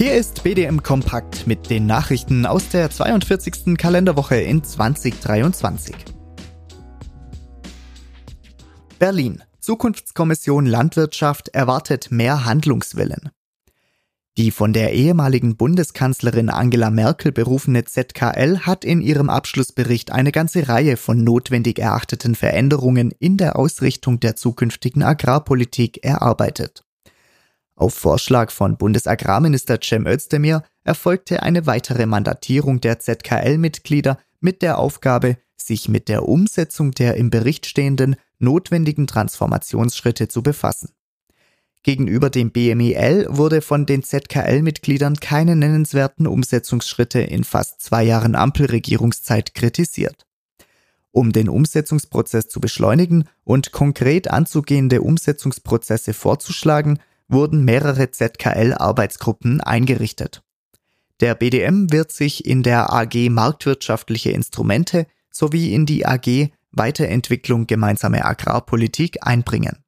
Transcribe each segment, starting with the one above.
Hier ist BDM Kompakt mit den Nachrichten aus der 42. Kalenderwoche in 2023. Berlin. Zukunftskommission Landwirtschaft erwartet mehr Handlungswillen. Die von der ehemaligen Bundeskanzlerin Angela Merkel berufene ZKL hat in ihrem Abschlussbericht eine ganze Reihe von notwendig erachteten Veränderungen in der Ausrichtung der zukünftigen Agrarpolitik erarbeitet. Auf Vorschlag von Bundesagrarminister Cem Özdemir erfolgte eine weitere Mandatierung der ZKL-Mitglieder mit der Aufgabe, sich mit der Umsetzung der im Bericht stehenden notwendigen Transformationsschritte zu befassen. Gegenüber dem BMEL wurde von den ZKL-Mitgliedern keine nennenswerten Umsetzungsschritte in fast zwei Jahren Ampelregierungszeit kritisiert. Um den Umsetzungsprozess zu beschleunigen und konkret anzugehende Umsetzungsprozesse vorzuschlagen, wurden mehrere ZKL-Arbeitsgruppen eingerichtet. Der BDM wird sich in der AG Marktwirtschaftliche Instrumente sowie in die AG Weiterentwicklung gemeinsame Agrarpolitik einbringen.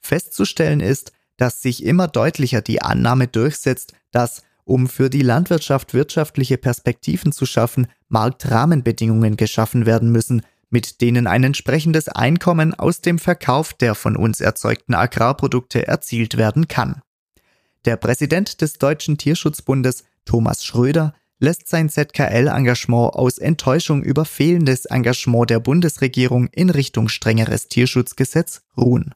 Festzustellen ist, dass sich immer deutlicher die Annahme durchsetzt, dass, um für die Landwirtschaft wirtschaftliche Perspektiven zu schaffen, Marktrahmenbedingungen geschaffen werden müssen, mit denen ein entsprechendes Einkommen aus dem Verkauf der von uns erzeugten Agrarprodukte erzielt werden kann. Der Präsident des Deutschen Tierschutzbundes, Thomas Schröder, lässt sein ZKL-Engagement aus Enttäuschung über fehlendes Engagement der Bundesregierung in Richtung strengeres Tierschutzgesetz ruhen.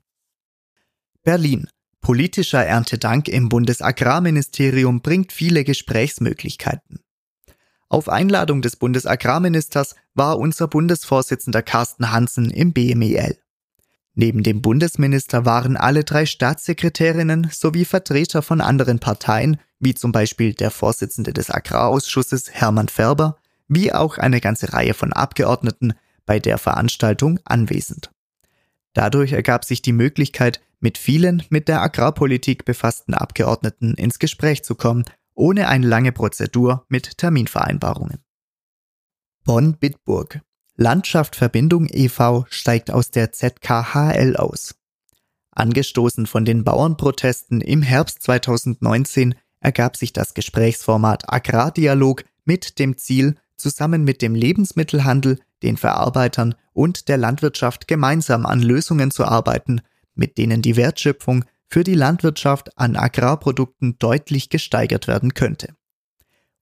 Berlin. Politischer Erntedank im Bundesagrarministerium bringt viele Gesprächsmöglichkeiten. Auf Einladung des Bundesagrarministers war unser Bundesvorsitzender Carsten Hansen im BMEL. Neben dem Bundesminister waren alle drei Staatssekretärinnen sowie Vertreter von anderen Parteien, wie zum Beispiel der Vorsitzende des Agrarausschusses Hermann Ferber, wie auch eine ganze Reihe von Abgeordneten bei der Veranstaltung anwesend. Dadurch ergab sich die Möglichkeit, mit vielen mit der Agrarpolitik befassten Abgeordneten ins Gespräch zu kommen ohne eine lange Prozedur mit Terminvereinbarungen. Bonn-Bitburg. Landschaft Verbindung e.V. steigt aus der ZKHL aus. Angestoßen von den Bauernprotesten im Herbst 2019 ergab sich das Gesprächsformat Agrardialog mit dem Ziel, zusammen mit dem Lebensmittelhandel, den Verarbeitern und der Landwirtschaft gemeinsam an Lösungen zu arbeiten, mit denen die Wertschöpfung für die Landwirtschaft an Agrarprodukten deutlich gesteigert werden könnte.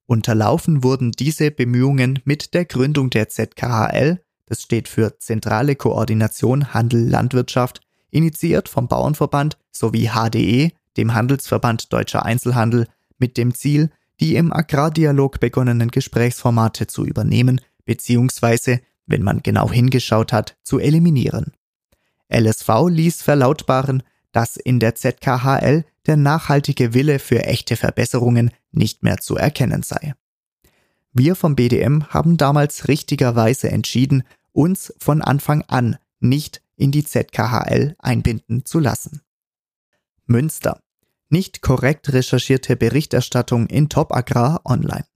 Unterlaufen wurden diese Bemühungen mit der Gründung der ZKHL, das steht für Zentrale Koordination Handel Landwirtschaft, initiiert vom Bauernverband sowie HDE, dem Handelsverband Deutscher Einzelhandel, mit dem Ziel, die im Agrardialog begonnenen Gesprächsformate zu übernehmen bzw., wenn man genau hingeschaut hat, zu eliminieren. LSV ließ verlautbaren, dass in der ZKHL der nachhaltige Wille für echte Verbesserungen nicht mehr zu erkennen sei. Wir vom BDM haben damals richtigerweise entschieden, uns von Anfang an nicht in die ZKHL einbinden zu lassen. Münster. Nicht korrekt recherchierte Berichterstattung in Top Agrar Online.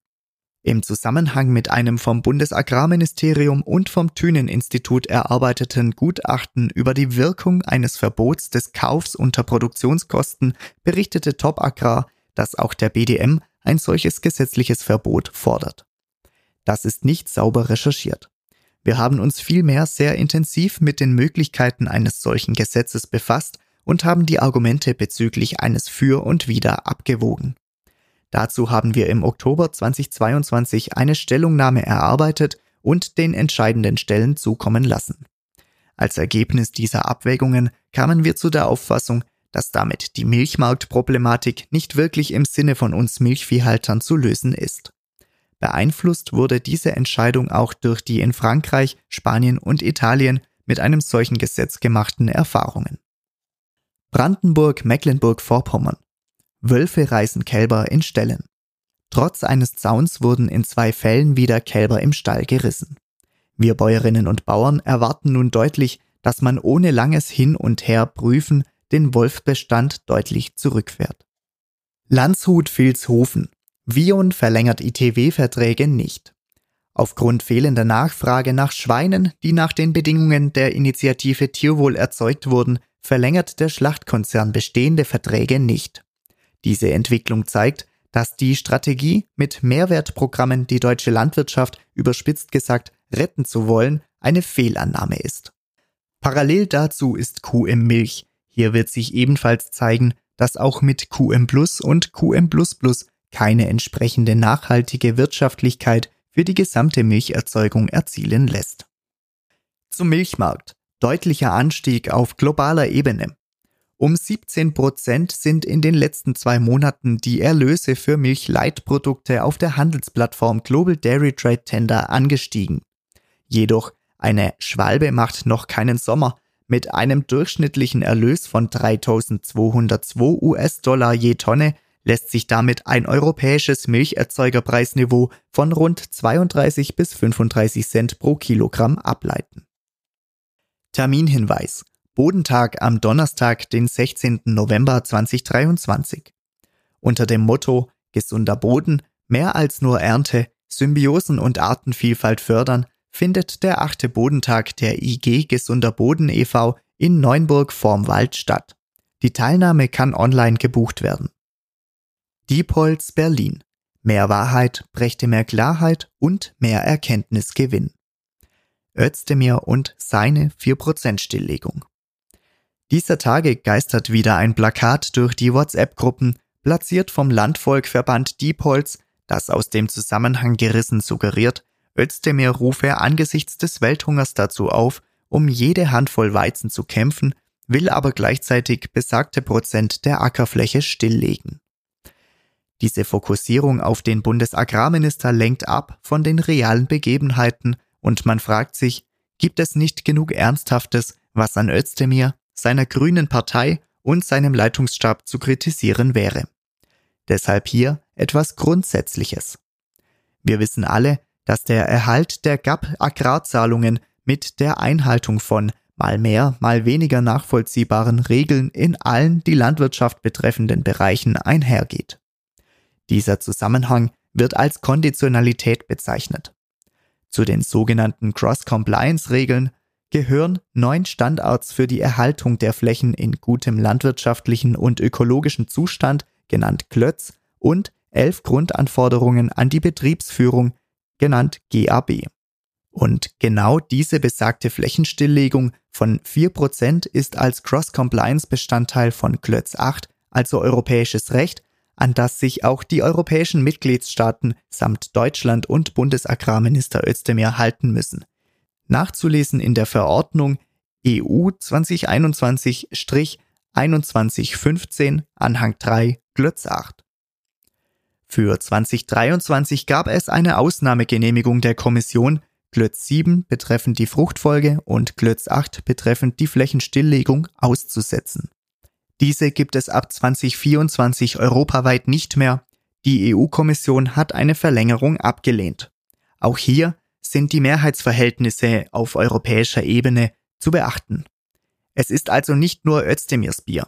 Im Zusammenhang mit einem vom Bundesagrarministerium und vom Thünen-Institut erarbeiteten Gutachten über die Wirkung eines Verbots des Kaufs unter Produktionskosten berichtete Top Agrar, dass auch der BDM ein solches gesetzliches Verbot fordert. Das ist nicht sauber recherchiert. Wir haben uns vielmehr sehr intensiv mit den Möglichkeiten eines solchen Gesetzes befasst und haben die Argumente bezüglich eines Für und Wider abgewogen. Dazu haben wir im Oktober 2022 eine Stellungnahme erarbeitet und den entscheidenden Stellen zukommen lassen. Als Ergebnis dieser Abwägungen kamen wir zu der Auffassung, dass damit die Milchmarktproblematik nicht wirklich im Sinne von uns Milchviehhaltern zu lösen ist. Beeinflusst wurde diese Entscheidung auch durch die in Frankreich, Spanien und Italien mit einem solchen Gesetz gemachten Erfahrungen. Brandenburg-Mecklenburg-Vorpommern Wölfe reißen Kälber in Ställen. Trotz eines Zauns wurden in zwei Fällen wieder Kälber im Stall gerissen. Wir Bäuerinnen und Bauern erwarten nun deutlich, dass man ohne langes Hin und Her prüfen den Wolfbestand deutlich zurückfährt. Landshut-Vilshofen. Vion verlängert ITW-Verträge nicht. Aufgrund fehlender Nachfrage nach Schweinen, die nach den Bedingungen der Initiative Tierwohl erzeugt wurden, verlängert der Schlachtkonzern bestehende Verträge nicht. Diese Entwicklung zeigt, dass die Strategie, mit Mehrwertprogrammen die deutsche Landwirtschaft überspitzt gesagt retten zu wollen, eine Fehlannahme ist. Parallel dazu ist QM Milch. Hier wird sich ebenfalls zeigen, dass auch mit QM Plus und QM Plus Plus keine entsprechende nachhaltige Wirtschaftlichkeit für die gesamte Milcherzeugung erzielen lässt. Zum Milchmarkt. Deutlicher Anstieg auf globaler Ebene. Um 17 Prozent sind in den letzten zwei Monaten die Erlöse für Milchleitprodukte auf der Handelsplattform Global Dairy Trade Tender angestiegen. Jedoch eine Schwalbe macht noch keinen Sommer. Mit einem durchschnittlichen Erlös von 3202 US-Dollar je Tonne lässt sich damit ein europäisches Milcherzeugerpreisniveau von rund 32 bis 35 Cent pro Kilogramm ableiten. Terminhinweis Bodentag am Donnerstag, den 16. November 2023. Unter dem Motto Gesunder Boden, mehr als nur Ernte, Symbiosen und Artenvielfalt fördern, findet der achte Bodentag der IG Gesunder Boden e.V. in Neunburg vorm Wald statt. Die Teilnahme kann online gebucht werden. Diepholz Berlin. Mehr Wahrheit brächte mehr Klarheit und mehr Erkenntnisgewinn. Özdemir und seine 4% Stilllegung. Dieser Tage geistert wieder ein Plakat durch die WhatsApp-Gruppen, platziert vom Landvolkverband Diepholz, das aus dem Zusammenhang gerissen suggeriert, Özdemir rufe angesichts des Welthungers dazu auf, um jede Handvoll Weizen zu kämpfen, will aber gleichzeitig besagte Prozent der Ackerfläche stilllegen. Diese Fokussierung auf den Bundesagrarminister lenkt ab von den realen Begebenheiten und man fragt sich, gibt es nicht genug Ernsthaftes, was an Özdemir, seiner grünen Partei und seinem Leitungsstab zu kritisieren wäre. Deshalb hier etwas Grundsätzliches. Wir wissen alle, dass der Erhalt der GAP-Agrarzahlungen mit der Einhaltung von mal mehr, mal weniger nachvollziehbaren Regeln in allen die Landwirtschaft betreffenden Bereichen einhergeht. Dieser Zusammenhang wird als Konditionalität bezeichnet. Zu den sogenannten Cross-Compliance-Regeln gehören neun Standards für die Erhaltung der Flächen in gutem landwirtschaftlichen und ökologischen Zustand, genannt Klötz, und elf Grundanforderungen an die Betriebsführung, genannt GAB. Und genau diese besagte Flächenstilllegung von 4% ist als Cross-Compliance-Bestandteil von Klötz 8, also europäisches Recht, an das sich auch die europäischen Mitgliedstaaten samt Deutschland und Bundesagrarminister Özdemir halten müssen nachzulesen in der Verordnung EU 2021-2115 Anhang 3 Glötz 8. Für 2023 gab es eine Ausnahmegenehmigung der Kommission Glötz 7 betreffend die Fruchtfolge und Glötz 8 betreffend die Flächenstilllegung auszusetzen. Diese gibt es ab 2024 europaweit nicht mehr. Die EU-Kommission hat eine Verlängerung abgelehnt. Auch hier sind die Mehrheitsverhältnisse auf europäischer Ebene zu beachten. Es ist also nicht nur Özdemirs Bier.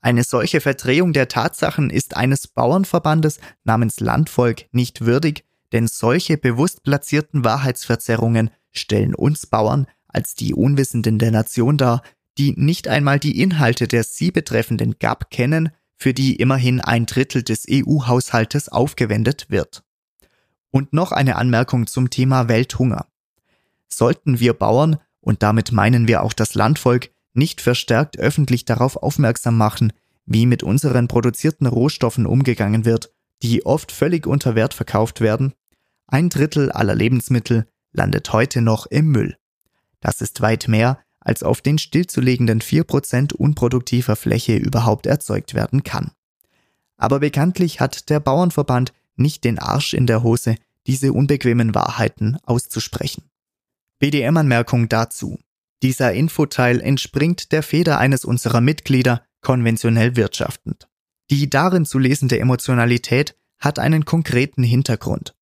Eine solche Verdrehung der Tatsachen ist eines Bauernverbandes namens Landvolk nicht würdig, denn solche bewusst platzierten Wahrheitsverzerrungen stellen uns Bauern als die Unwissenden der Nation dar, die nicht einmal die Inhalte der sie betreffenden GAP kennen, für die immerhin ein Drittel des EU-Haushaltes aufgewendet wird. Und noch eine Anmerkung zum Thema Welthunger. Sollten wir Bauern, und damit meinen wir auch das Landvolk, nicht verstärkt öffentlich darauf aufmerksam machen, wie mit unseren produzierten Rohstoffen umgegangen wird, die oft völlig unter Wert verkauft werden, ein Drittel aller Lebensmittel landet heute noch im Müll. Das ist weit mehr, als auf den stillzulegenden 4% unproduktiver Fläche überhaupt erzeugt werden kann. Aber bekanntlich hat der Bauernverband nicht den Arsch in der Hose, diese unbequemen Wahrheiten auszusprechen. BDM-Anmerkung dazu. Dieser Infoteil entspringt der Feder eines unserer Mitglieder, konventionell wirtschaftend. Die darin zu lesende Emotionalität hat einen konkreten Hintergrund.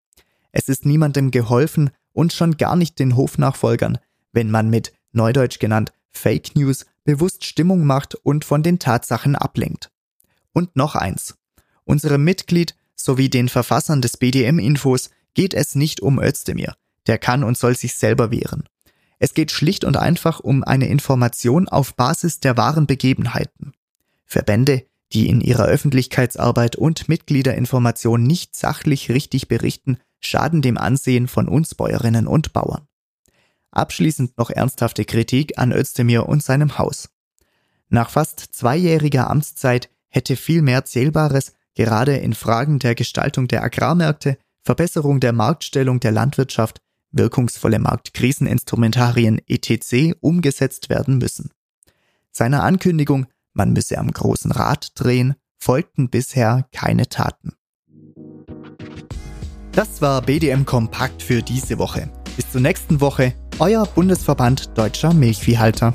Es ist niemandem geholfen und schon gar nicht den Hofnachfolgern, wenn man mit, neudeutsch genannt, Fake News bewusst Stimmung macht und von den Tatsachen ablenkt. Und noch eins. Unserem Mitglied sowie den Verfassern des BDM-Infos geht es nicht um Özdemir. Der kann und soll sich selber wehren. Es geht schlicht und einfach um eine Information auf Basis der wahren Begebenheiten. Verbände, die in ihrer Öffentlichkeitsarbeit und Mitgliederinformation nicht sachlich richtig berichten, schaden dem Ansehen von uns Bäuerinnen und Bauern. Abschließend noch ernsthafte Kritik an Özdemir und seinem Haus. Nach fast zweijähriger Amtszeit hätte viel mehr Zählbares gerade in Fragen der Gestaltung der Agrarmärkte, Verbesserung der Marktstellung der Landwirtschaft, wirkungsvolle Marktkriseninstrumentarien etc. umgesetzt werden müssen. Seiner Ankündigung, man müsse am großen Rad drehen, folgten bisher keine Taten. Das war BDM Kompakt für diese Woche. Bis zur nächsten Woche, euer Bundesverband Deutscher Milchviehhalter.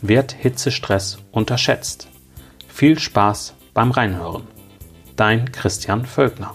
Wird Hitzestress unterschätzt? Viel Spaß beim Reinhören. Dein Christian Völkner.